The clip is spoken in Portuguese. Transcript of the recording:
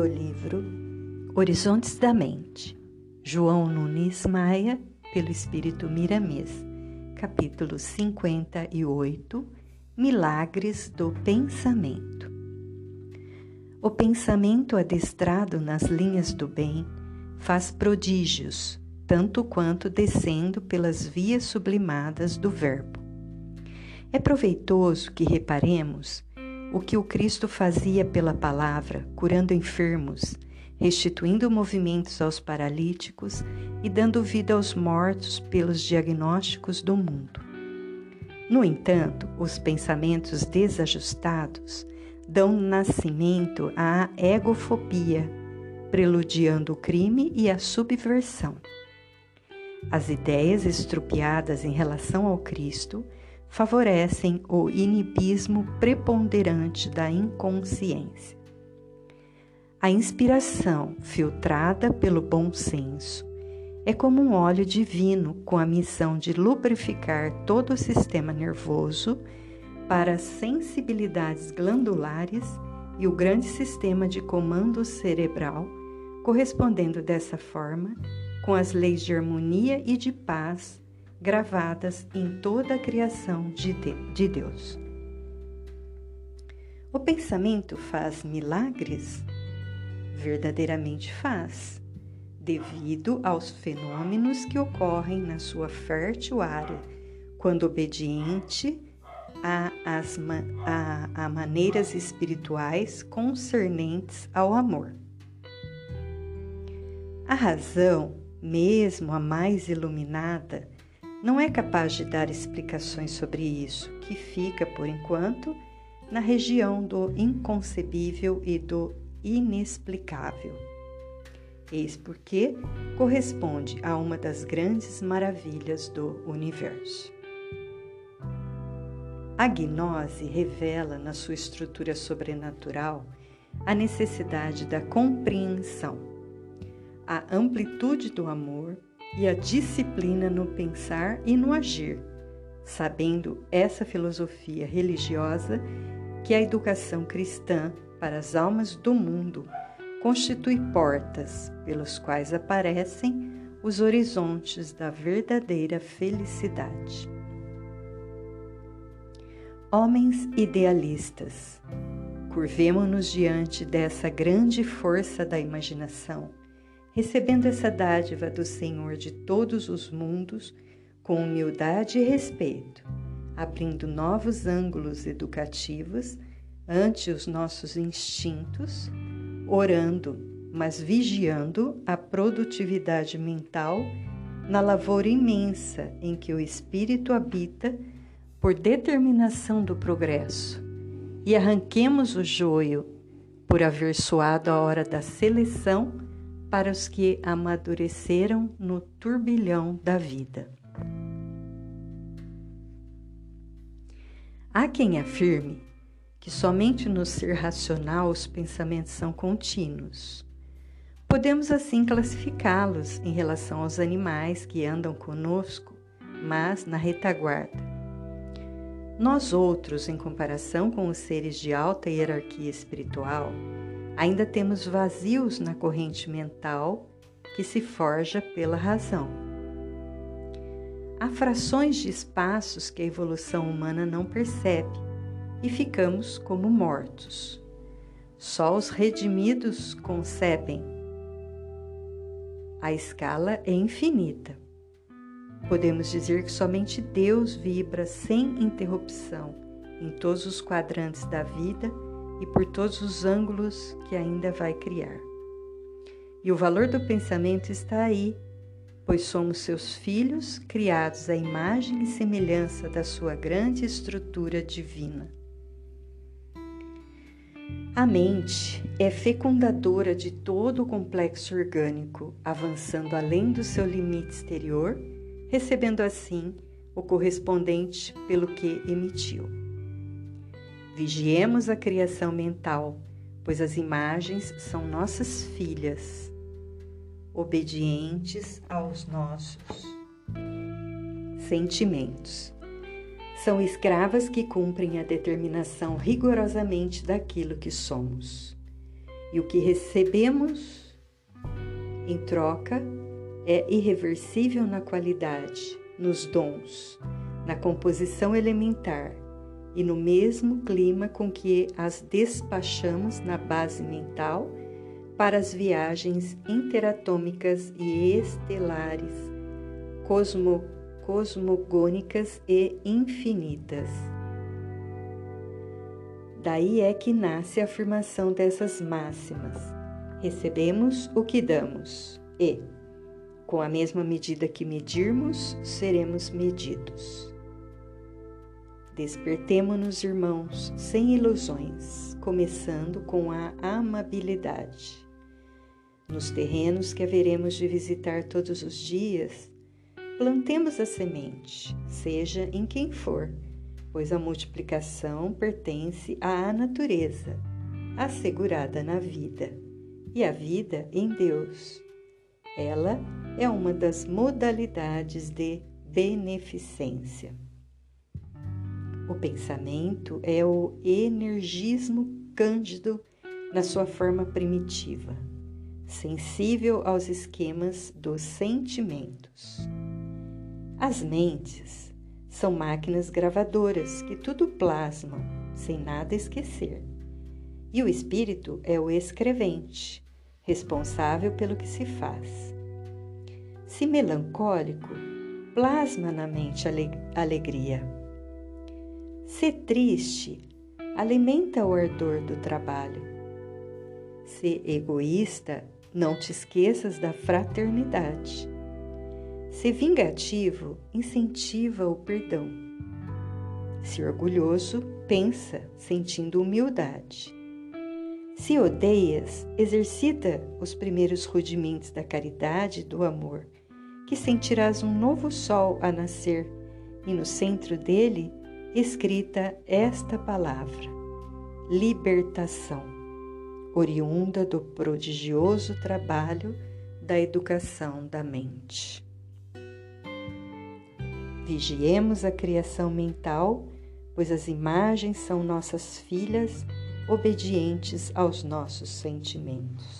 do livro Horizontes da Mente, João Nunes Maia, pelo Espírito Miramês, capítulo 58 Milagres do Pensamento. O pensamento adestrado nas linhas do bem faz prodígios, tanto quanto descendo pelas vias sublimadas do Verbo. É proveitoso que reparemos o que o Cristo fazia pela palavra, curando enfermos, restituindo movimentos aos paralíticos e dando vida aos mortos pelos diagnósticos do mundo. No entanto, os pensamentos desajustados dão nascimento à egofobia, preludiando o crime e a subversão. As ideias estrupiadas em relação ao Cristo favorecem o inibismo preponderante da inconsciência. A inspiração, filtrada pelo bom senso, é como um óleo divino com a missão de lubrificar todo o sistema nervoso para as sensibilidades glandulares e o grande sistema de comando cerebral, correspondendo dessa forma com as leis de harmonia e de paz gravadas em toda a criação de, de Deus. O pensamento faz milagres? Verdadeiramente faz, devido aos fenômenos que ocorrem na sua fértil área, quando obediente a, as, a, a maneiras espirituais concernentes ao amor. A razão, mesmo a mais iluminada, não é capaz de dar explicações sobre isso, que fica, por enquanto, na região do inconcebível e do inexplicável. Eis porque corresponde a uma das grandes maravilhas do universo. A gnose revela na sua estrutura sobrenatural a necessidade da compreensão, a amplitude do amor e a disciplina no pensar e no agir, sabendo essa filosofia religiosa que a educação cristã para as almas do mundo constitui portas pelos quais aparecem os horizontes da verdadeira felicidade. Homens idealistas, curvemo-nos diante dessa grande força da imaginação recebendo essa dádiva do Senhor de todos os mundos com humildade e respeito, abrindo novos ângulos educativos ante os nossos instintos, orando, mas vigiando a produtividade mental na lavoura imensa em que o espírito habita por determinação do progresso, e arranquemos o joio por haver soado a hora da seleção para os que amadureceram no turbilhão da vida. Há quem afirme que somente no ser racional os pensamentos são contínuos. Podemos assim classificá-los em relação aos animais que andam conosco, mas na retaguarda. Nós outros, em comparação com os seres de alta hierarquia espiritual, ainda temos vazios na corrente mental que se forja pela razão. Há frações de espaços que a evolução humana não percebe e ficamos como mortos. Só os redimidos concebem. A escala é infinita. Podemos dizer que somente Deus vibra sem interrupção em todos os quadrantes da vida e por todos os ângulos que ainda vai criar. E o valor do pensamento está aí, pois somos seus filhos criados à imagem e semelhança da sua grande estrutura divina. A mente é fecundadora de todo o complexo orgânico, avançando além do seu limite exterior, recebendo assim o correspondente pelo que emitiu. Vigiemos a criação mental, pois as imagens são nossas filhas, obedientes aos nossos sentimentos. São escravas que cumprem a determinação rigorosamente daquilo que somos. E o que recebemos em troca é irreversível na qualidade, nos dons, na composição elementar e no mesmo clima com que as despachamos na base mental para as viagens interatômicas e estelares, cosmo, cosmogônicas e infinitas. Daí é que nasce a afirmação dessas máximas. Recebemos o que damos e, com a mesma medida que medirmos, seremos medidos. Despertemo-nos, irmãos, sem ilusões, começando com a amabilidade. Nos terrenos que haveremos de visitar todos os dias, plantemos a semente, seja em quem for pois a multiplicação pertence à natureza, assegurada na vida, e a vida em Deus. Ela é uma das modalidades de beneficência. O pensamento é o energismo cândido na sua forma primitiva, sensível aos esquemas dos sentimentos. As mentes são máquinas gravadoras que tudo plasmam, sem nada esquecer. E o espírito é o escrevente, responsável pelo que se faz. Se melancólico, plasma na mente alegria. Se triste, alimenta o ardor do trabalho. Se egoísta, não te esqueças da fraternidade. Se vingativo, incentiva o perdão. Se orgulhoso, pensa sentindo humildade. Se odeias, exercita os primeiros rudimentos da caridade e do amor, que sentirás um novo sol a nascer, e no centro dele escrita esta palavra: libertação, oriunda do prodigioso trabalho da educação da mente. Vigiemos a criação mental, pois as imagens são nossas filhas obedientes aos nossos sentimentos.